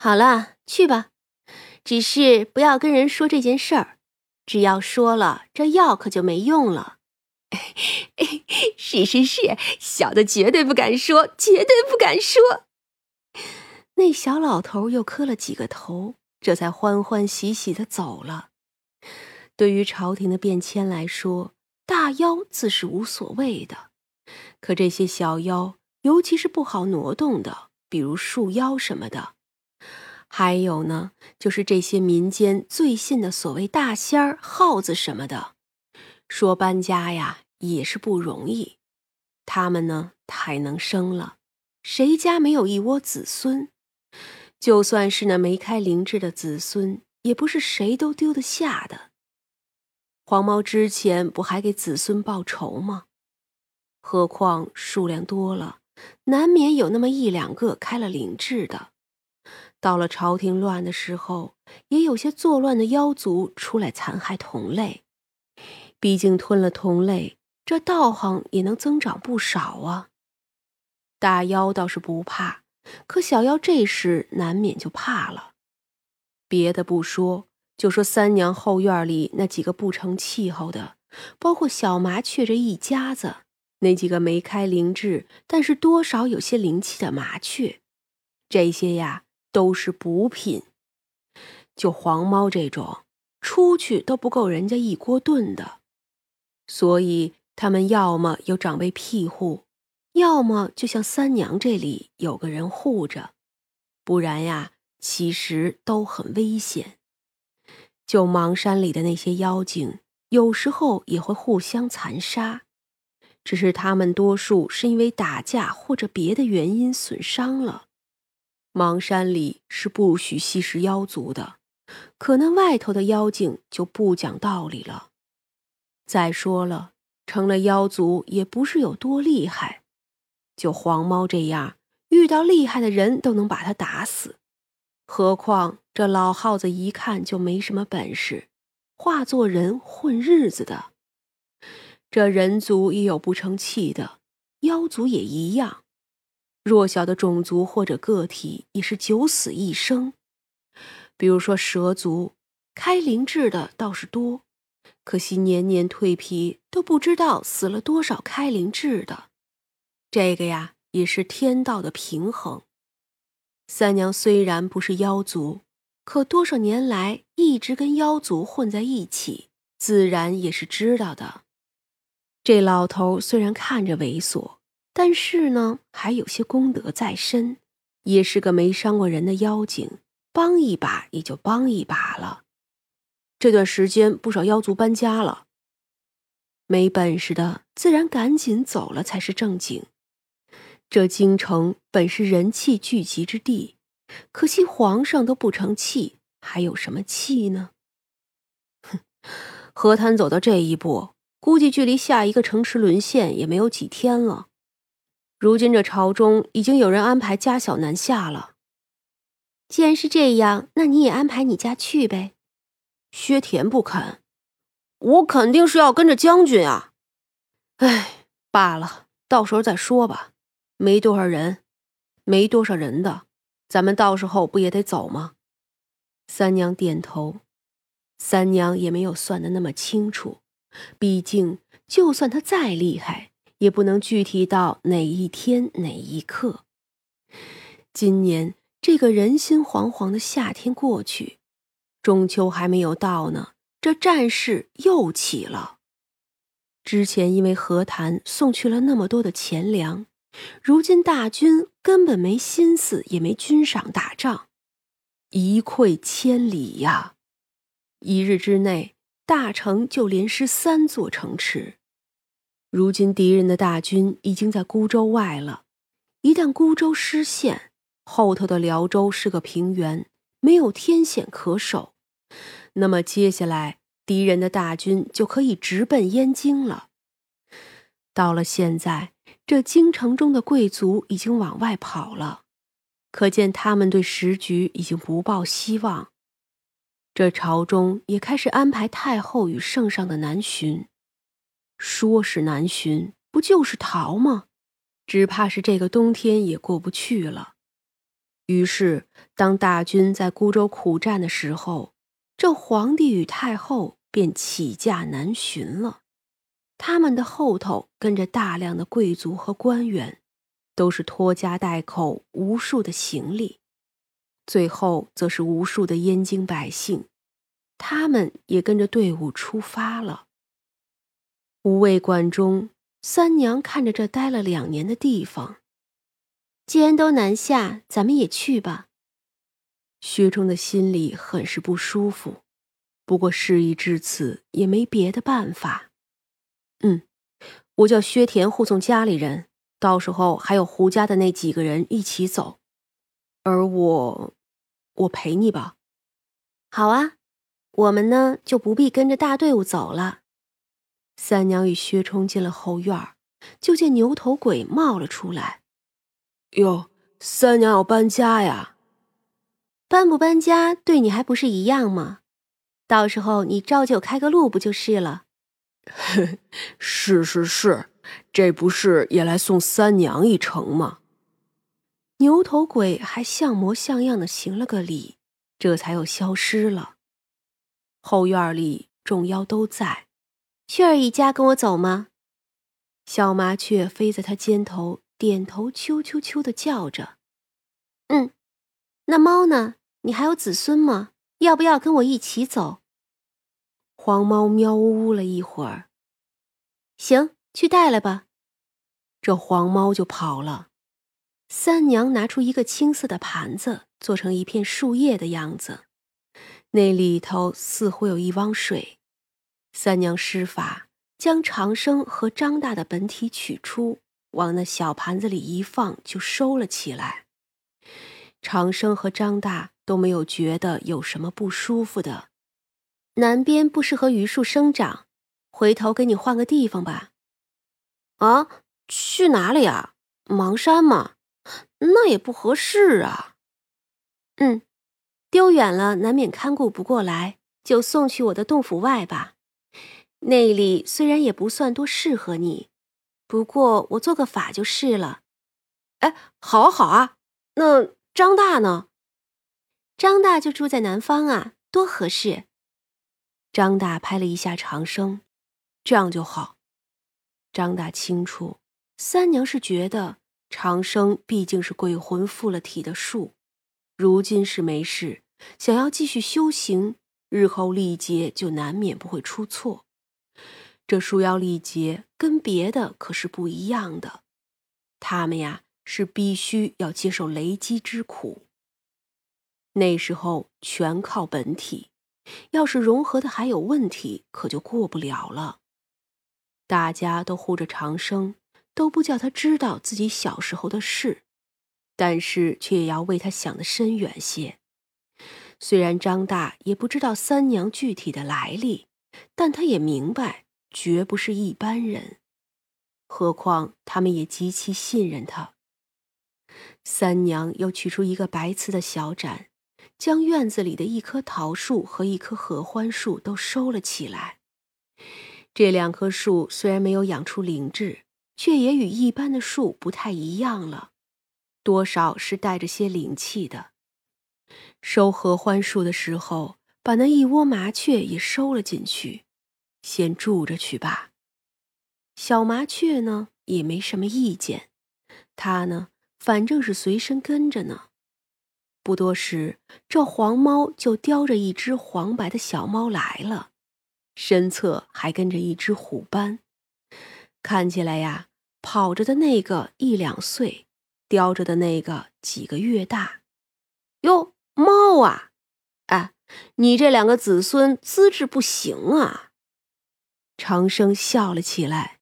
好了，去吧，只是不要跟人说这件事儿。只要说了，这药可就没用了。是是是，小的绝对不敢说，绝对不敢说。那小老头又磕了几个头，这才欢欢喜喜的走了。对于朝廷的变迁来说，大妖自是无所谓的，可这些小妖，尤其是不好挪动的，比如树妖什么的。还有呢，就是这些民间最信的所谓大仙儿、耗子什么的，说搬家呀也是不容易。他们呢太能生了，谁家没有一窝子孙？就算是那没开灵智的子孙，也不是谁都丢得下的。黄毛之前不还给子孙报仇吗？何况数量多了，难免有那么一两个开了灵智的。到了朝廷乱的时候，也有些作乱的妖族出来残害同类。毕竟吞了同类，这道行也能增长不少啊。大妖倒是不怕，可小妖这时难免就怕了。别的不说，就说三娘后院里那几个不成气候的，包括小麻雀这一家子，那几个没开灵智，但是多少有些灵气的麻雀，这些呀。都是补品，就黄猫这种，出去都不够人家一锅炖的，所以他们要么有长辈庇护，要么就像三娘这里有个人护着，不然呀，其实都很危险。就芒山里的那些妖精，有时候也会互相残杀，只是他们多数是因为打架或者别的原因损伤了。邙山里是不许吸食妖族的，可那外头的妖精就不讲道理了。再说了，成了妖族也不是有多厉害，就黄猫这样，遇到厉害的人都能把他打死，何况这老耗子一看就没什么本事，化作人混日子的。这人族也有不成器的，妖族也一样。弱小的种族或者个体也是九死一生，比如说蛇族，开灵智的倒是多，可惜年年蜕皮，都不知道死了多少开灵智的。这个呀，也是天道的平衡。三娘虽然不是妖族，可多少年来一直跟妖族混在一起，自然也是知道的。这老头虽然看着猥琐。但是呢，还有些功德在身，也是个没伤过人的妖精，帮一把也就帮一把了。这段时间不少妖族搬家了，没本事的自然赶紧走了才是正经。这京城本是人气聚集之地，可惜皇上都不成器，还有什么气呢？哼，和谈走到这一步，估计距离下一个城池沦陷也没有几天了。如今这朝中已经有人安排家小南下了。既然是这样，那你也安排你家去呗。薛田不肯，我肯定是要跟着将军啊。哎，罢了，到时候再说吧。没多少人，没多少人的，咱们到时候不也得走吗？三娘点头。三娘也没有算的那么清楚，毕竟就算他再厉害。也不能具体到哪一天哪一刻。今年这个人心惶惶的夏天过去，中秋还没有到呢，这战事又起了。之前因为和谈送去了那么多的钱粮，如今大军根本没心思，也没军赏打仗，一溃千里呀！一日之内，大城就连失三座城池。如今敌人的大军已经在孤州外了，一旦孤州失陷，后头的辽州是个平原，没有天险可守，那么接下来敌人的大军就可以直奔燕京了。到了现在，这京城中的贵族已经往外跑了，可见他们对时局已经不抱希望。这朝中也开始安排太后与圣上的南巡。说是南巡，不就是逃吗？只怕是这个冬天也过不去了。于是，当大军在孤州苦战的时候，这皇帝与太后便起驾南巡了。他们的后头跟着大量的贵族和官员，都是拖家带口，无数的行李。最后，则是无数的燕京百姓，他们也跟着队伍出发了。五味馆中，三娘看着这待了两年的地方，既然都南下，咱们也去吧。薛冲的心里很是不舒服，不过事已至此，也没别的办法。嗯，我叫薛田护送家里人，到时候还有胡家的那几个人一起走，而我，我陪你吧。好啊，我们呢就不必跟着大队伍走了。三娘与薛冲进了后院，就见牛头鬼冒了出来。哟，三娘要搬家呀？搬不搬家对你还不是一样吗？到时候你照旧开个路不就是了？是是是，这不是也来送三娘一程吗？牛头鬼还像模像样的行了个礼，这才又消失了。后院里众妖都在，雀儿一家跟我走吗？小麻雀飞在他肩头，点头，啾啾啾的叫着。嗯，那猫呢？你还有子孙吗？要不要跟我一起走？黄猫喵呜呜了一会儿，行，去带来吧。这黄猫就跑了。三娘拿出一个青色的盘子，做成一片树叶的样子，那里头似乎有一汪水。三娘施法，将长生和张大的本体取出，往那小盘子里一放，就收了起来。长生和张大都没有觉得有什么不舒服的。南边不适合榆树生长，回头给你换个地方吧。啊，去哪里啊？邙山吗？那也不合适啊。嗯，丢远了难免看顾不过来，就送去我的洞府外吧。那里虽然也不算多适合你，不过我做个法就是了。哎，好啊好啊。那张大呢？张大就住在南方啊，多合适。张大拍了一下长生，这样就好。张大清楚，三娘是觉得长生毕竟是鬼魂附了体的树，如今是没事，想要继续修行，日后历劫就难免不会出错。这树妖历劫跟别的可是不一样的，他们呀是必须要接受雷击之苦。那时候全靠本体。要是融合的还有问题，可就过不了了。大家都护着长生，都不叫他知道自己小时候的事，但是却也要为他想的深远些。虽然张大也不知道三娘具体的来历，但他也明白绝不是一般人。何况他们也极其信任他。三娘又取出一个白瓷的小盏。将院子里的一棵桃树和一棵合欢树都收了起来。这两棵树虽然没有养出灵智，却也与一般的树不太一样了，多少是带着些灵气的。收合欢树的时候，把那一窝麻雀也收了进去，先住着去吧。小麻雀呢，也没什么意见，它呢，反正是随身跟着呢。不多时，这黄猫就叼着一只黄白的小猫来了，身侧还跟着一只虎斑。看起来呀，跑着的那个一两岁，叼着的那个几个月大。哟，猫啊！哎，你这两个子孙资质不行啊！长生笑了起来。